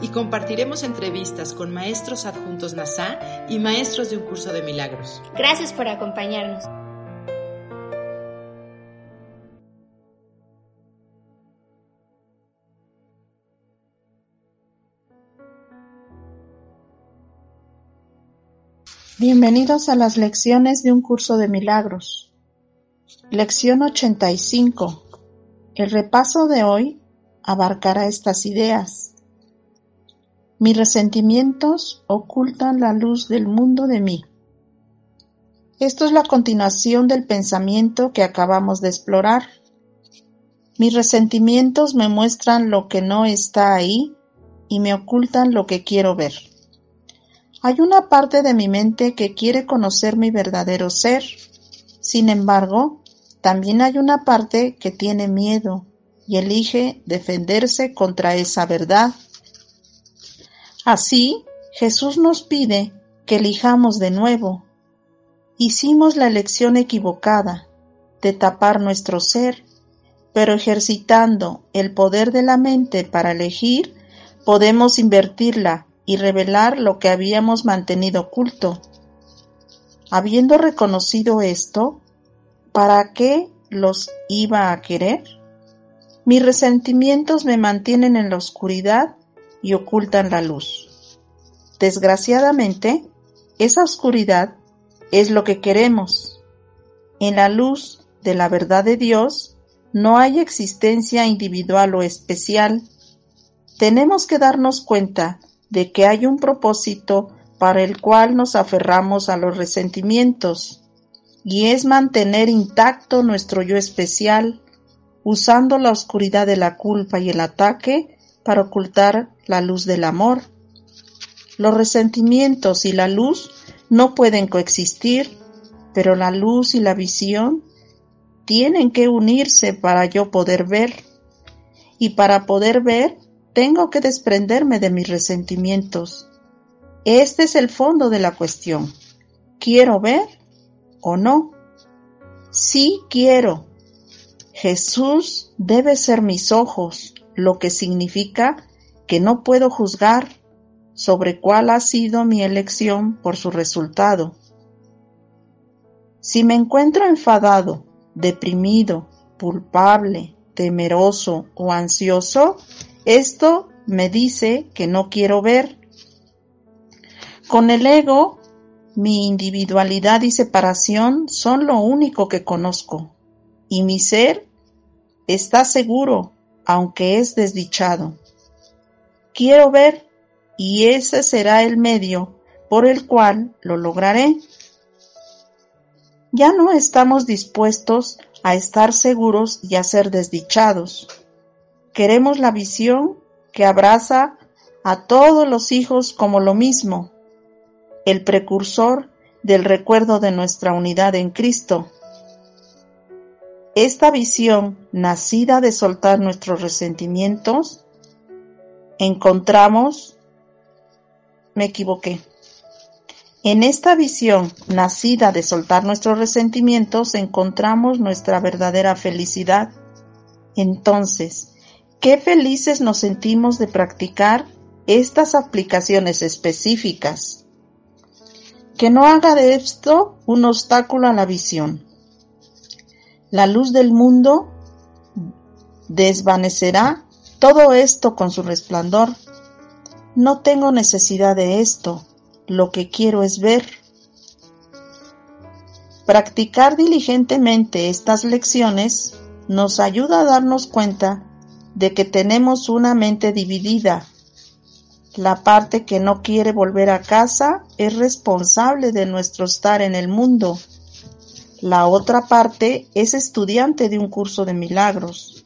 Y compartiremos entrevistas con maestros adjuntos NASA y maestros de un curso de milagros. Gracias por acompañarnos. Bienvenidos a las lecciones de un curso de milagros. Lección 85. El repaso de hoy abarcará estas ideas. Mis resentimientos ocultan la luz del mundo de mí. Esto es la continuación del pensamiento que acabamos de explorar. Mis resentimientos me muestran lo que no está ahí y me ocultan lo que quiero ver. Hay una parte de mi mente que quiere conocer mi verdadero ser. Sin embargo, también hay una parte que tiene miedo y elige defenderse contra esa verdad. Así, Jesús nos pide que elijamos de nuevo. Hicimos la elección equivocada de tapar nuestro ser, pero ejercitando el poder de la mente para elegir, podemos invertirla y revelar lo que habíamos mantenido oculto. Habiendo reconocido esto, ¿para qué los iba a querer? Mis resentimientos me mantienen en la oscuridad y ocultan la luz. Desgraciadamente, esa oscuridad es lo que queremos. En la luz de la verdad de Dios no hay existencia individual o especial. Tenemos que darnos cuenta de que hay un propósito para el cual nos aferramos a los resentimientos, y es mantener intacto nuestro yo especial, usando la oscuridad de la culpa y el ataque para ocultar la luz del amor. Los resentimientos y la luz no pueden coexistir, pero la luz y la visión tienen que unirse para yo poder ver. Y para poder ver, tengo que desprenderme de mis resentimientos. Este es el fondo de la cuestión. ¿Quiero ver o no? Sí quiero. Jesús debe ser mis ojos, lo que significa que no puedo juzgar sobre cuál ha sido mi elección por su resultado. Si me encuentro enfadado, deprimido, culpable, temeroso o ansioso, esto me dice que no quiero ver. Con el ego, mi individualidad y separación son lo único que conozco, y mi ser está seguro, aunque es desdichado. Quiero ver, y ese será el medio por el cual lo lograré. Ya no estamos dispuestos a estar seguros y a ser desdichados. Queremos la visión que abraza a todos los hijos como lo mismo, el precursor del recuerdo de nuestra unidad en Cristo. Esta visión, nacida de soltar nuestros resentimientos, encontramos, me equivoqué, en esta visión, nacida de soltar nuestros resentimientos, encontramos nuestra verdadera felicidad. Entonces, Qué felices nos sentimos de practicar estas aplicaciones específicas. Que no haga de esto un obstáculo a la visión. La luz del mundo desvanecerá todo esto con su resplandor. No tengo necesidad de esto, lo que quiero es ver. Practicar diligentemente estas lecciones nos ayuda a darnos cuenta de que tenemos una mente dividida. La parte que no quiere volver a casa es responsable de nuestro estar en el mundo. La otra parte es estudiante de un curso de milagros.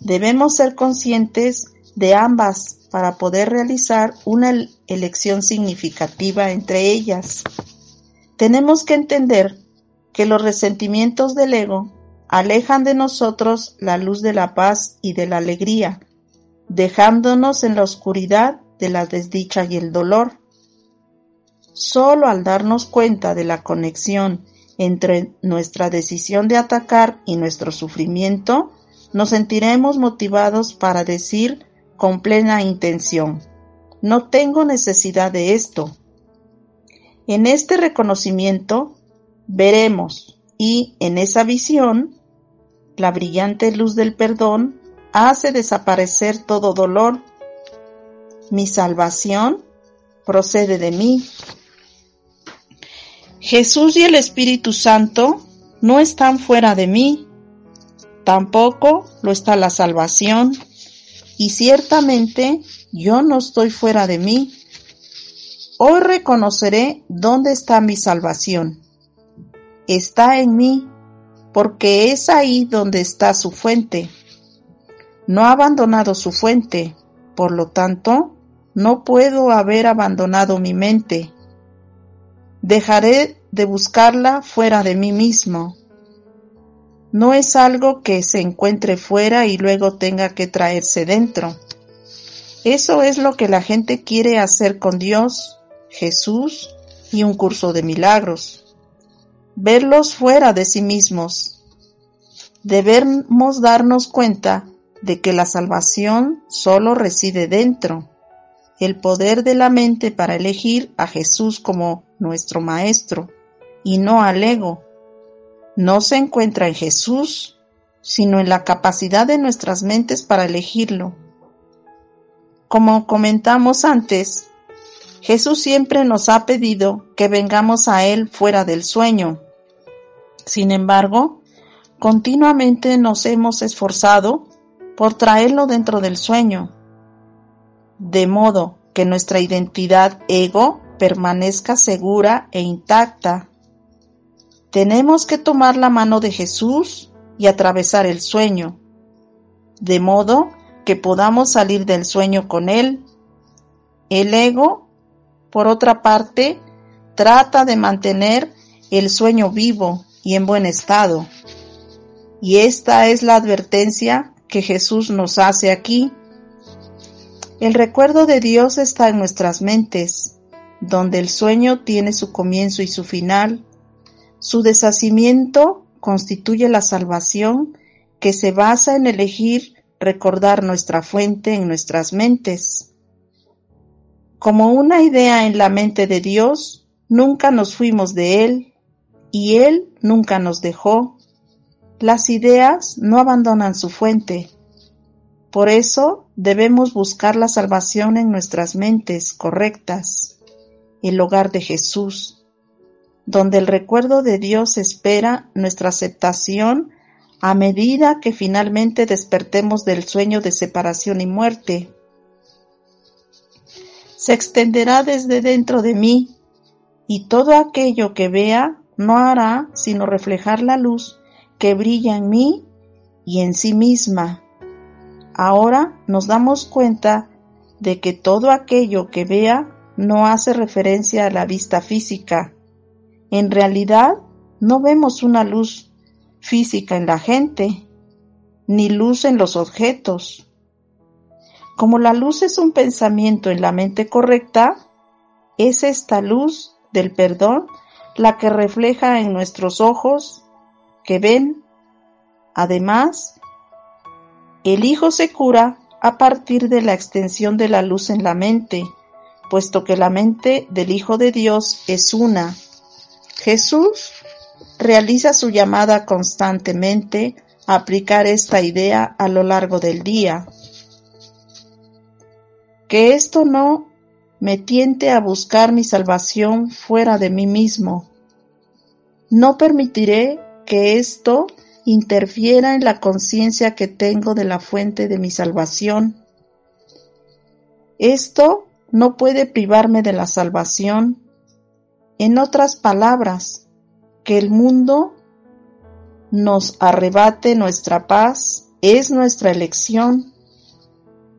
Debemos ser conscientes de ambas para poder realizar una elección significativa entre ellas. Tenemos que entender que los resentimientos del ego alejan de nosotros la luz de la paz y de la alegría, dejándonos en la oscuridad de la desdicha y el dolor. Solo al darnos cuenta de la conexión entre nuestra decisión de atacar y nuestro sufrimiento, nos sentiremos motivados para decir con plena intención, no tengo necesidad de esto. En este reconocimiento veremos y en esa visión la brillante luz del perdón hace desaparecer todo dolor. Mi salvación procede de mí. Jesús y el Espíritu Santo no están fuera de mí, tampoco lo está la salvación, y ciertamente yo no estoy fuera de mí. Hoy reconoceré dónde está mi salvación. Está en mí porque es ahí donde está su fuente. No ha abandonado su fuente, por lo tanto, no puedo haber abandonado mi mente. Dejaré de buscarla fuera de mí mismo. No es algo que se encuentre fuera y luego tenga que traerse dentro. Eso es lo que la gente quiere hacer con Dios, Jesús y un curso de milagros verlos fuera de sí mismos. Debemos darnos cuenta de que la salvación solo reside dentro. El poder de la mente para elegir a Jesús como nuestro Maestro y no al ego no se encuentra en Jesús, sino en la capacidad de nuestras mentes para elegirlo. Como comentamos antes, Jesús siempre nos ha pedido que vengamos a Él fuera del sueño, sin embargo, continuamente nos hemos esforzado por traerlo dentro del sueño, de modo que nuestra identidad ego permanezca segura e intacta. Tenemos que tomar la mano de Jesús y atravesar el sueño, de modo que podamos salir del sueño con Él. El ego, por otra parte, trata de mantener el sueño vivo y en buen estado. Y esta es la advertencia que Jesús nos hace aquí. El recuerdo de Dios está en nuestras mentes, donde el sueño tiene su comienzo y su final. Su deshacimiento constituye la salvación que se basa en elegir recordar nuestra fuente en nuestras mentes. Como una idea en la mente de Dios, nunca nos fuimos de Él, y Él nunca nos dejó. Las ideas no abandonan su fuente. Por eso debemos buscar la salvación en nuestras mentes correctas, el hogar de Jesús, donde el recuerdo de Dios espera nuestra aceptación a medida que finalmente despertemos del sueño de separación y muerte. Se extenderá desde dentro de mí, y todo aquello que vea no hará sino reflejar la luz que brilla en mí y en sí misma. Ahora nos damos cuenta de que todo aquello que vea no hace referencia a la vista física. En realidad, no vemos una luz física en la gente, ni luz en los objetos. Como la luz es un pensamiento en la mente correcta, es esta luz del perdón la que refleja en nuestros ojos que ven. Además, el Hijo se cura a partir de la extensión de la luz en la mente, puesto que la mente del Hijo de Dios es una. Jesús realiza su llamada constantemente a aplicar esta idea a lo largo del día. Que esto no me tiente a buscar mi salvación fuera de mí mismo. No permitiré que esto interfiera en la conciencia que tengo de la fuente de mi salvación. Esto no puede privarme de la salvación. En otras palabras, que el mundo nos arrebate nuestra paz es nuestra elección,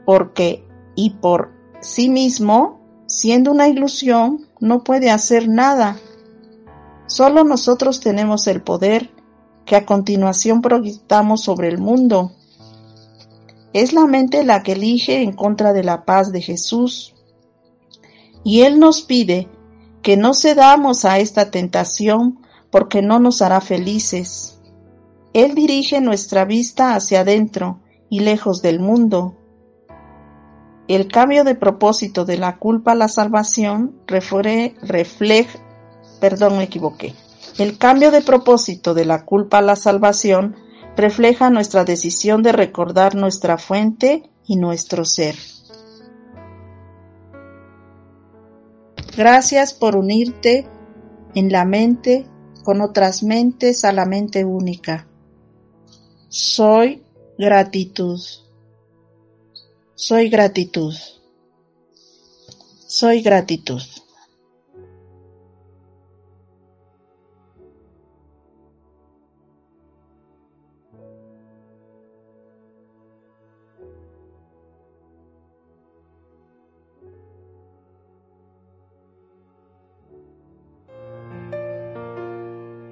porque y por sí mismo, siendo una ilusión, no puede hacer nada. Solo nosotros tenemos el poder que a continuación proyectamos sobre el mundo. Es la mente la que elige en contra de la paz de Jesús. Y Él nos pide que no cedamos a esta tentación porque no nos hará felices. Él dirige nuestra vista hacia adentro y lejos del mundo. El cambio de propósito de la culpa a la salvación refleja, perdón, me equivoqué. El cambio de propósito de la culpa a la salvación refleja nuestra decisión de recordar nuestra fuente y nuestro ser. Gracias por unirte en la mente con otras mentes a la mente única. Soy gratitud. Soy gratitud. Soy gratitud.